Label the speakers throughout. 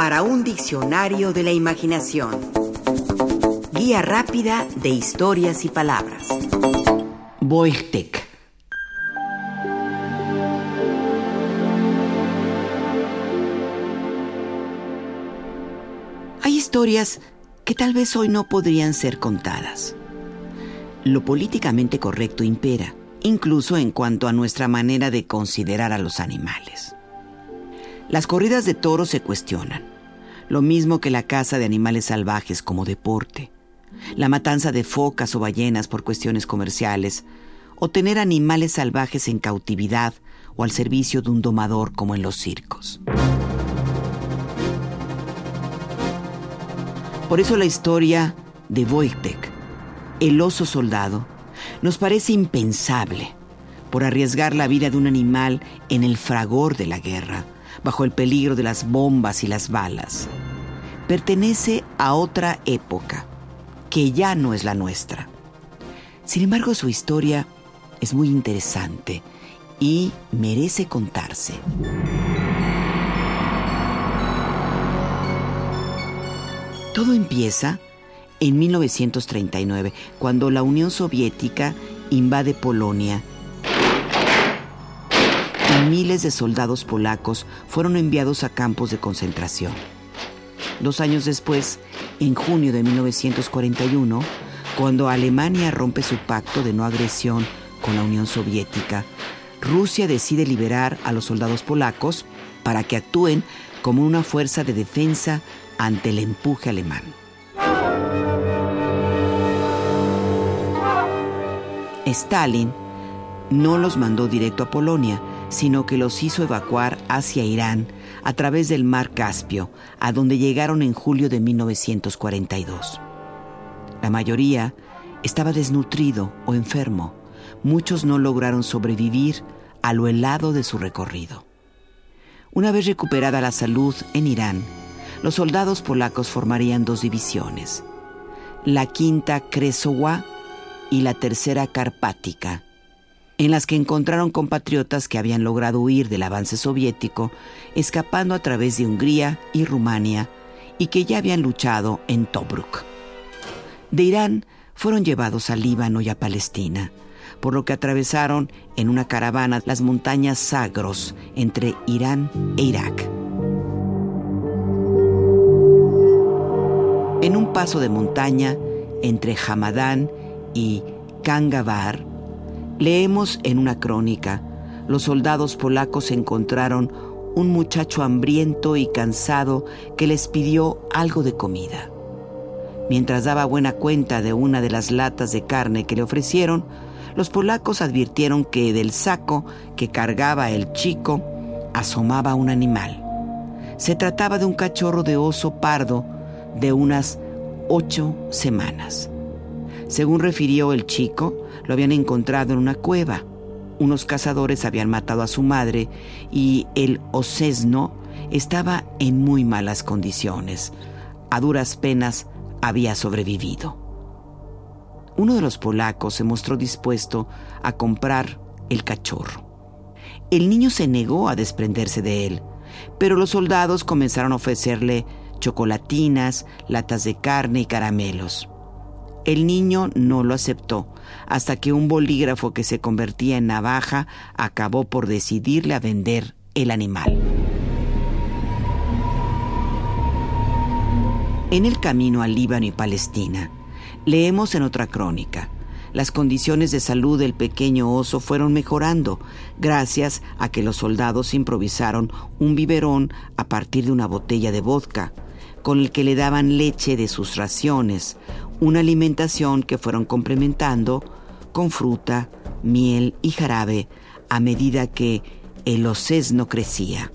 Speaker 1: para un diccionario de la imaginación. Guía rápida de historias y palabras.
Speaker 2: Boichtec. Hay historias que tal vez hoy no podrían ser contadas. Lo políticamente correcto impera, incluso en cuanto a nuestra manera de considerar a los animales. Las corridas de toros se cuestionan, lo mismo que la caza de animales salvajes como deporte, la matanza de focas o ballenas por cuestiones comerciales, o tener animales salvajes en cautividad o al servicio de un domador como en los circos. Por eso la historia de Wojtek, el oso soldado, nos parece impensable por arriesgar la vida de un animal en el fragor de la guerra, bajo el peligro de las bombas y las balas. Pertenece a otra época, que ya no es la nuestra. Sin embargo, su historia es muy interesante y merece contarse. Todo empieza en 1939, cuando la Unión Soviética invade Polonia miles de soldados polacos fueron enviados a campos de concentración. Dos años después, en junio de 1941, cuando Alemania rompe su pacto de no agresión con la Unión Soviética, Rusia decide liberar a los soldados polacos para que actúen como una fuerza de defensa ante el empuje alemán. Stalin no los mandó directo a Polonia, sino que los hizo evacuar hacia Irán a través del mar Caspio, a donde llegaron en julio de 1942. La mayoría estaba desnutrido o enfermo. Muchos no lograron sobrevivir a lo helado de su recorrido. Una vez recuperada la salud en Irán, los soldados polacos formarían dos divisiones, la quinta Kresowa y la tercera Carpática, en las que encontraron compatriotas que habían logrado huir del avance soviético, escapando a través de Hungría y Rumania, y que ya habían luchado en Tobruk. De Irán fueron llevados a Líbano y a Palestina, por lo que atravesaron en una caravana las montañas Sagros entre Irán e Irak. En un paso de montaña entre Hamadán y Kangavar, leemos en una crónica, los soldados polacos encontraron un muchacho hambriento y cansado que les pidió algo de comida. Mientras daba buena cuenta de una de las latas de carne que le ofrecieron, los polacos advirtieron que del saco que cargaba el chico asomaba un animal. Se trataba de un cachorro de oso pardo de unas ocho semanas. Según refirió el chico, lo habían encontrado en una cueva. Unos cazadores habían matado a su madre y el osesno estaba en muy malas condiciones. A duras penas había sobrevivido. Uno de los polacos se mostró dispuesto a comprar el cachorro. El niño se negó a desprenderse de él, pero los soldados comenzaron a ofrecerle chocolatinas, latas de carne y caramelos. El niño no lo aceptó, hasta que un bolígrafo que se convertía en navaja acabó por decidirle a vender el animal. En el camino a Líbano y Palestina, leemos en otra crónica, las condiciones de salud del pequeño oso fueron mejorando gracias a que los soldados improvisaron un biberón a partir de una botella de vodka, con el que le daban leche de sus raciones, una alimentación que fueron complementando con fruta, miel y jarabe a medida que el osesno crecía.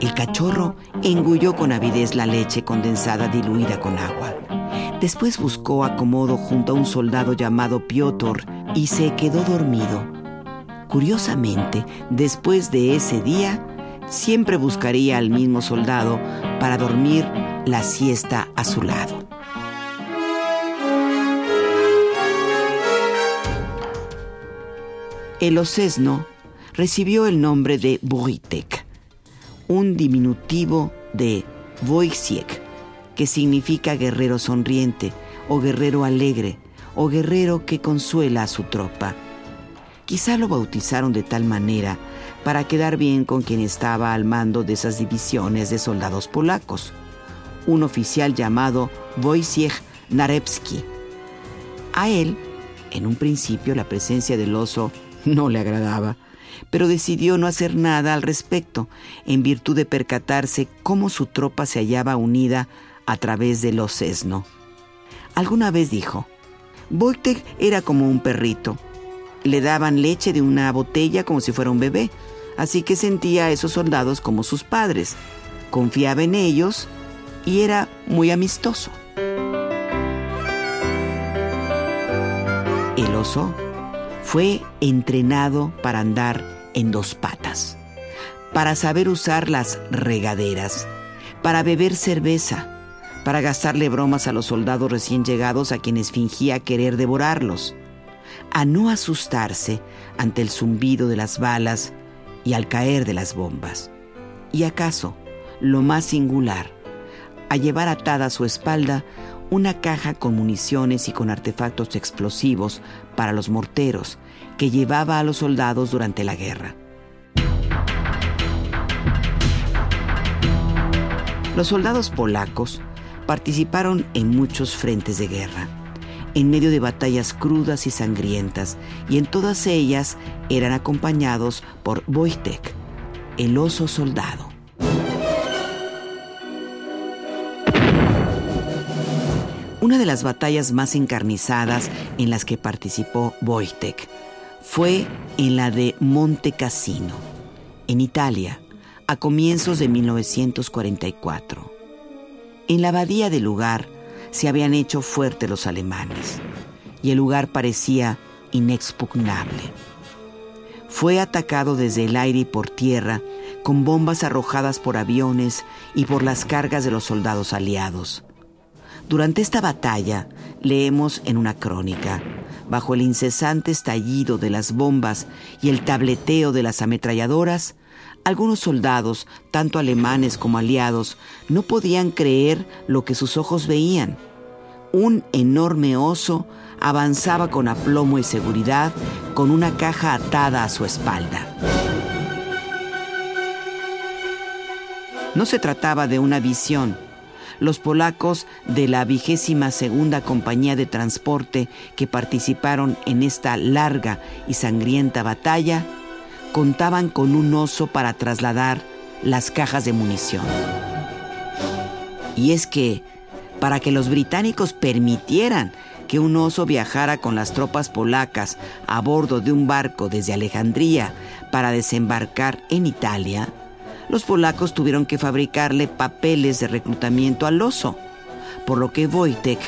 Speaker 2: El cachorro engulló con avidez la leche condensada diluida con agua. Después buscó acomodo junto a un soldado llamado Piotr y se quedó dormido. Curiosamente, después de ese día, siempre buscaría al mismo soldado para dormir la siesta a su lado. El osesno recibió el nombre de Wojtek, un diminutivo de Wojciech, que significa guerrero sonriente o guerrero alegre o guerrero que consuela a su tropa. Quizá lo bautizaron de tal manera para quedar bien con quien estaba al mando de esas divisiones de soldados polacos, un oficial llamado Wojciech Narewski. A él, en un principio, la presencia del oso no le agradaba, pero decidió no hacer nada al respecto, en virtud de percatarse cómo su tropa se hallaba unida a través del osesno. Alguna vez dijo, Wojtek era como un perrito. Le daban leche de una botella como si fuera un bebé, así que sentía a esos soldados como sus padres, confiaba en ellos y era muy amistoso. El oso fue entrenado para andar en dos patas, para saber usar las regaderas, para beber cerveza, para gastarle bromas a los soldados recién llegados a quienes fingía querer devorarlos, a no asustarse ante el zumbido de las balas y al caer de las bombas. Y acaso, lo más singular, a llevar atada a su espalda una caja con municiones y con artefactos explosivos para los morteros que llevaba a los soldados durante la guerra. Los soldados polacos participaron en muchos frentes de guerra, en medio de batallas crudas y sangrientas, y en todas ellas eran acompañados por Wojtek, el oso soldado. Una de las batallas más encarnizadas en las que participó Wojtek fue en la de Monte Cassino, en Italia, a comienzos de 1944. En la abadía del lugar se habían hecho fuertes los alemanes y el lugar parecía inexpugnable. Fue atacado desde el aire y por tierra con bombas arrojadas por aviones y por las cargas de los soldados aliados. Durante esta batalla, leemos en una crónica, bajo el incesante estallido de las bombas y el tableteo de las ametralladoras, algunos soldados, tanto alemanes como aliados, no podían creer lo que sus ojos veían. Un enorme oso avanzaba con aplomo y seguridad con una caja atada a su espalda. No se trataba de una visión, los polacos de la vigésima segunda compañía de transporte que participaron en esta larga y sangrienta batalla contaban con un oso para trasladar las cajas de munición. Y es que, para que los británicos permitieran que un oso viajara con las tropas polacas a bordo de un barco desde Alejandría para desembarcar en Italia, los polacos tuvieron que fabricarle papeles de reclutamiento al oso, por lo que Wojtek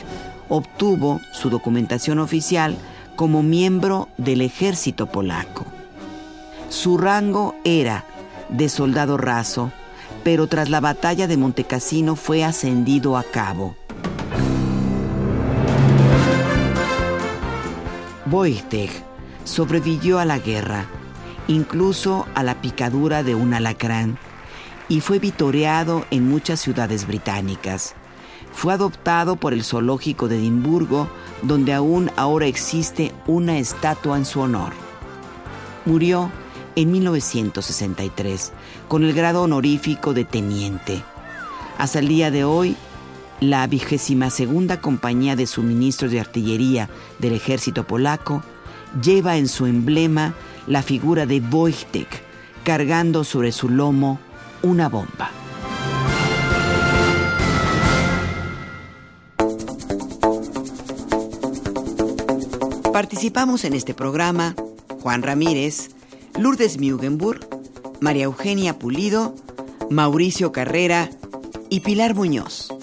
Speaker 2: obtuvo su documentación oficial como miembro del ejército polaco. Su rango era de soldado raso, pero tras la batalla de Montecassino fue ascendido a cabo. Wojtek sobrevivió a la guerra, incluso a la picadura de un alacrán, y fue vitoreado en muchas ciudades británicas. Fue adoptado por el zoológico de Edimburgo, donde aún ahora existe una estatua en su honor. Murió en 1963 con el grado honorífico de teniente. Hasta el día de hoy, la vigésima segunda compañía de suministros de artillería del ejército polaco lleva en su emblema la figura de Wojtek cargando sobre su lomo una bomba. Participamos en este programa Juan Ramírez, Lourdes Mugenburg, María Eugenia Pulido, Mauricio Carrera y Pilar Muñoz.